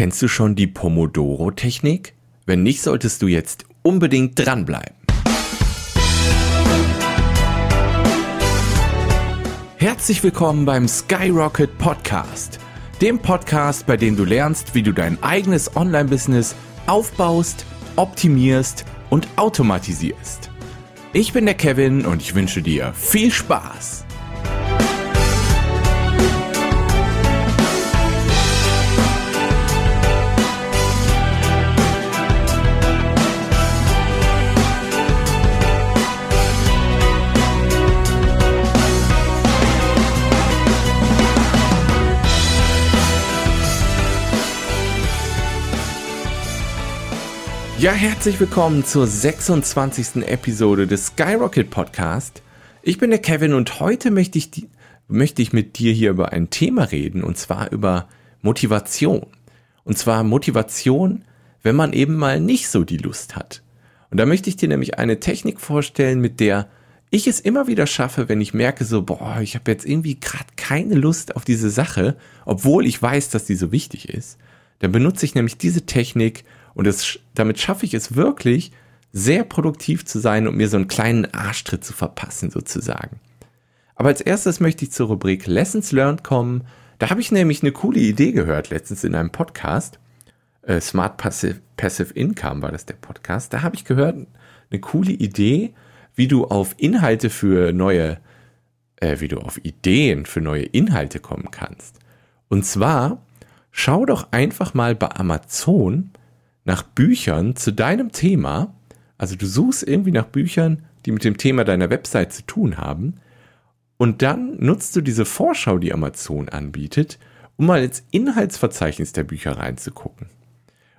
Kennst du schon die Pomodoro-Technik? Wenn nicht, solltest du jetzt unbedingt dranbleiben. Herzlich willkommen beim Skyrocket Podcast, dem Podcast, bei dem du lernst, wie du dein eigenes Online-Business aufbaust, optimierst und automatisierst. Ich bin der Kevin und ich wünsche dir viel Spaß. Ja, herzlich willkommen zur 26. Episode des Skyrocket Podcast. Ich bin der Kevin und heute möchte ich, die, möchte ich mit dir hier über ein Thema reden und zwar über Motivation. Und zwar Motivation, wenn man eben mal nicht so die Lust hat. Und da möchte ich dir nämlich eine Technik vorstellen, mit der ich es immer wieder schaffe, wenn ich merke so, boah, ich habe jetzt irgendwie gerade keine Lust auf diese Sache, obwohl ich weiß, dass die so wichtig ist. Dann benutze ich nämlich diese Technik, und es, damit schaffe ich es wirklich, sehr produktiv zu sein und mir so einen kleinen Arschtritt zu verpassen, sozusagen. Aber als erstes möchte ich zur Rubrik Lessons Learned kommen. Da habe ich nämlich eine coole Idee gehört, letztens in einem Podcast. Äh, Smart Passive, Passive Income war das der Podcast. Da habe ich gehört, eine coole Idee, wie du auf Inhalte für neue, äh, wie du auf Ideen für neue Inhalte kommen kannst. Und zwar, schau doch einfach mal bei Amazon, nach Büchern zu deinem Thema, also du suchst irgendwie nach Büchern, die mit dem Thema deiner Website zu tun haben, und dann nutzt du diese Vorschau, die Amazon anbietet, um mal ins Inhaltsverzeichnis der Bücher reinzugucken.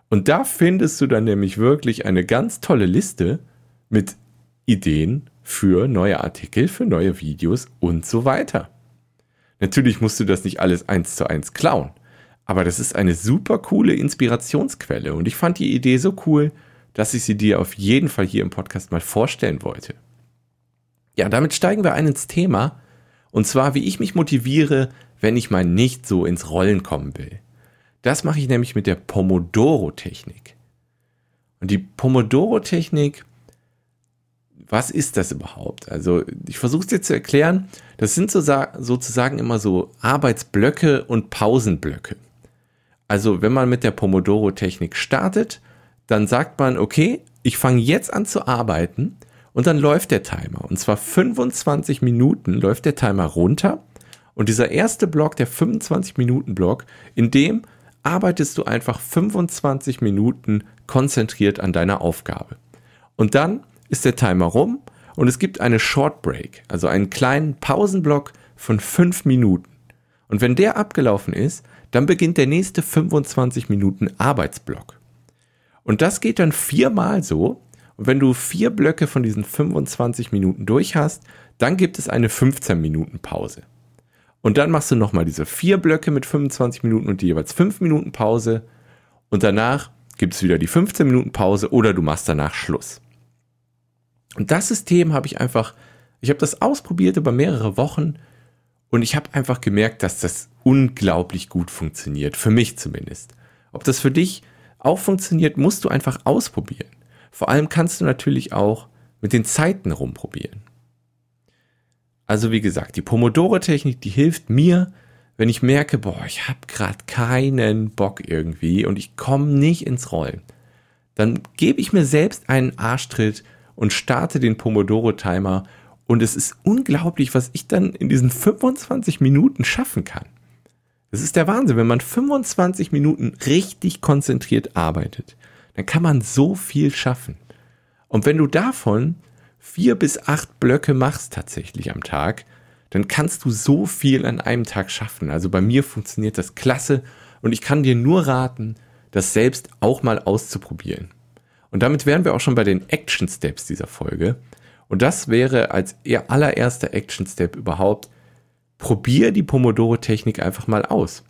Und da findest du dann nämlich wirklich eine ganz tolle Liste mit Ideen für neue Artikel, für neue Videos und so weiter. Natürlich musst du das nicht alles eins zu eins klauen. Aber das ist eine super coole Inspirationsquelle und ich fand die Idee so cool, dass ich sie dir auf jeden Fall hier im Podcast mal vorstellen wollte. Ja, damit steigen wir ein ins Thema und zwar, wie ich mich motiviere, wenn ich mal nicht so ins Rollen kommen will. Das mache ich nämlich mit der Pomodoro-Technik. Und die Pomodoro-Technik, was ist das überhaupt? Also ich versuche es dir zu erklären. Das sind so, sozusagen immer so Arbeitsblöcke und Pausenblöcke. Also wenn man mit der Pomodoro-Technik startet, dann sagt man, okay, ich fange jetzt an zu arbeiten und dann läuft der Timer. Und zwar 25 Minuten läuft der Timer runter. Und dieser erste Block, der 25-Minuten-Block, in dem arbeitest du einfach 25 Minuten konzentriert an deiner Aufgabe. Und dann ist der Timer rum und es gibt eine Short Break, also einen kleinen Pausenblock von 5 Minuten. Und wenn der abgelaufen ist, dann beginnt der nächste 25 Minuten Arbeitsblock. Und das geht dann viermal so. Und wenn du vier Blöcke von diesen 25 Minuten durch hast, dann gibt es eine 15 Minuten Pause. Und dann machst du nochmal diese vier Blöcke mit 25 Minuten und die jeweils 5 Minuten Pause. Und danach gibt es wieder die 15 Minuten Pause oder du machst danach Schluss. Und das System habe ich einfach, ich habe das ausprobiert über mehrere Wochen und ich habe einfach gemerkt, dass das unglaublich gut funktioniert. Für mich zumindest. Ob das für dich auch funktioniert, musst du einfach ausprobieren. Vor allem kannst du natürlich auch mit den Zeiten rumprobieren. Also wie gesagt, die Pomodoro-Technik, die hilft mir, wenn ich merke, boah, ich habe gerade keinen Bock irgendwie und ich komme nicht ins Rollen. Dann gebe ich mir selbst einen Arschtritt und starte den Pomodoro-Timer und es ist unglaublich, was ich dann in diesen 25 Minuten schaffen kann. Das ist der Wahnsinn, wenn man 25 Minuten richtig konzentriert arbeitet, dann kann man so viel schaffen. Und wenn du davon vier bis acht Blöcke machst tatsächlich am Tag, dann kannst du so viel an einem Tag schaffen. Also bei mir funktioniert das klasse und ich kann dir nur raten, das selbst auch mal auszuprobieren. Und damit wären wir auch schon bei den Action Steps dieser Folge. Und das wäre als ihr allererster Action-Step überhaupt, probier die Pomodoro-Technik einfach mal aus.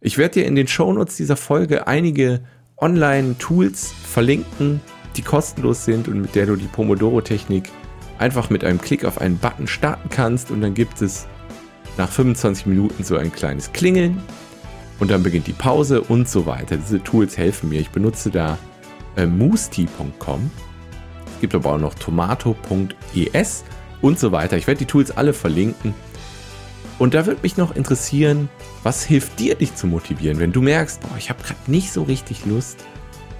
Ich werde dir in den Shownotes dieser Folge einige Online-Tools verlinken, die kostenlos sind und mit der du die Pomodoro-Technik einfach mit einem Klick auf einen Button starten kannst und dann gibt es nach 25 Minuten so ein kleines Klingeln und dann beginnt die Pause und so weiter. Diese Tools helfen mir. Ich benutze da äh, moostea.com. Es gibt aber auch noch tomato.es und so weiter. Ich werde die Tools alle verlinken. Und da würde mich noch interessieren, was hilft dir, dich zu motivieren, wenn du merkst, boah, ich habe gerade nicht so richtig Lust.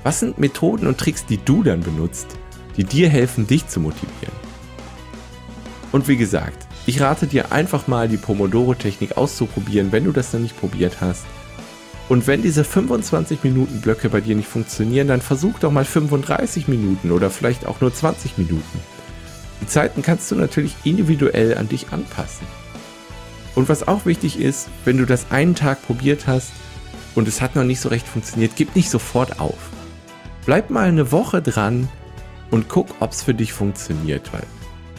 Was sind Methoden und Tricks, die du dann benutzt, die dir helfen, dich zu motivieren? Und wie gesagt, ich rate dir einfach mal die Pomodoro-Technik auszuprobieren, wenn du das noch nicht probiert hast. Und wenn diese 25 Minuten Blöcke bei dir nicht funktionieren, dann versuch doch mal 35 Minuten oder vielleicht auch nur 20 Minuten. Die Zeiten kannst du natürlich individuell an dich anpassen. Und was auch wichtig ist, wenn du das einen Tag probiert hast und es hat noch nicht so recht funktioniert, gib nicht sofort auf. Bleib mal eine Woche dran und guck, ob es für dich funktioniert, weil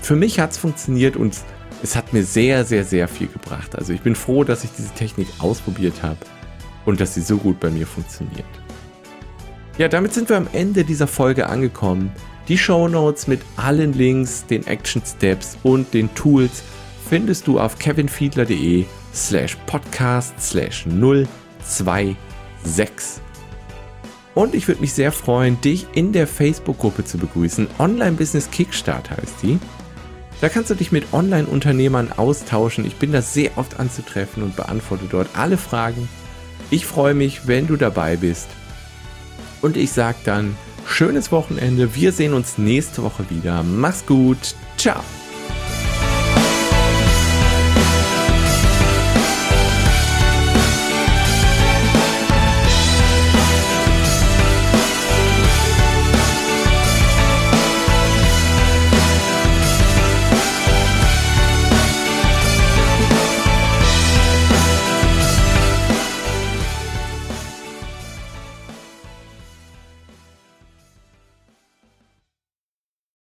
für mich hat es funktioniert und es hat mir sehr, sehr, sehr viel gebracht. Also ich bin froh, dass ich diese Technik ausprobiert habe und dass sie so gut bei mir funktioniert. Ja, damit sind wir am Ende dieser Folge angekommen. Die Show Notes mit allen Links, den Action Steps und den Tools findest du auf kevinfiedler.de slash podcast slash 026. Und ich würde mich sehr freuen, dich in der Facebook-Gruppe zu begrüßen. Online Business Kickstart heißt die. Da kannst du dich mit Online-Unternehmern austauschen. Ich bin da sehr oft anzutreffen und beantworte dort alle Fragen. Ich freue mich, wenn du dabei bist. Und ich sage dann, schönes Wochenende. Wir sehen uns nächste Woche wieder. Mach's gut. Ciao.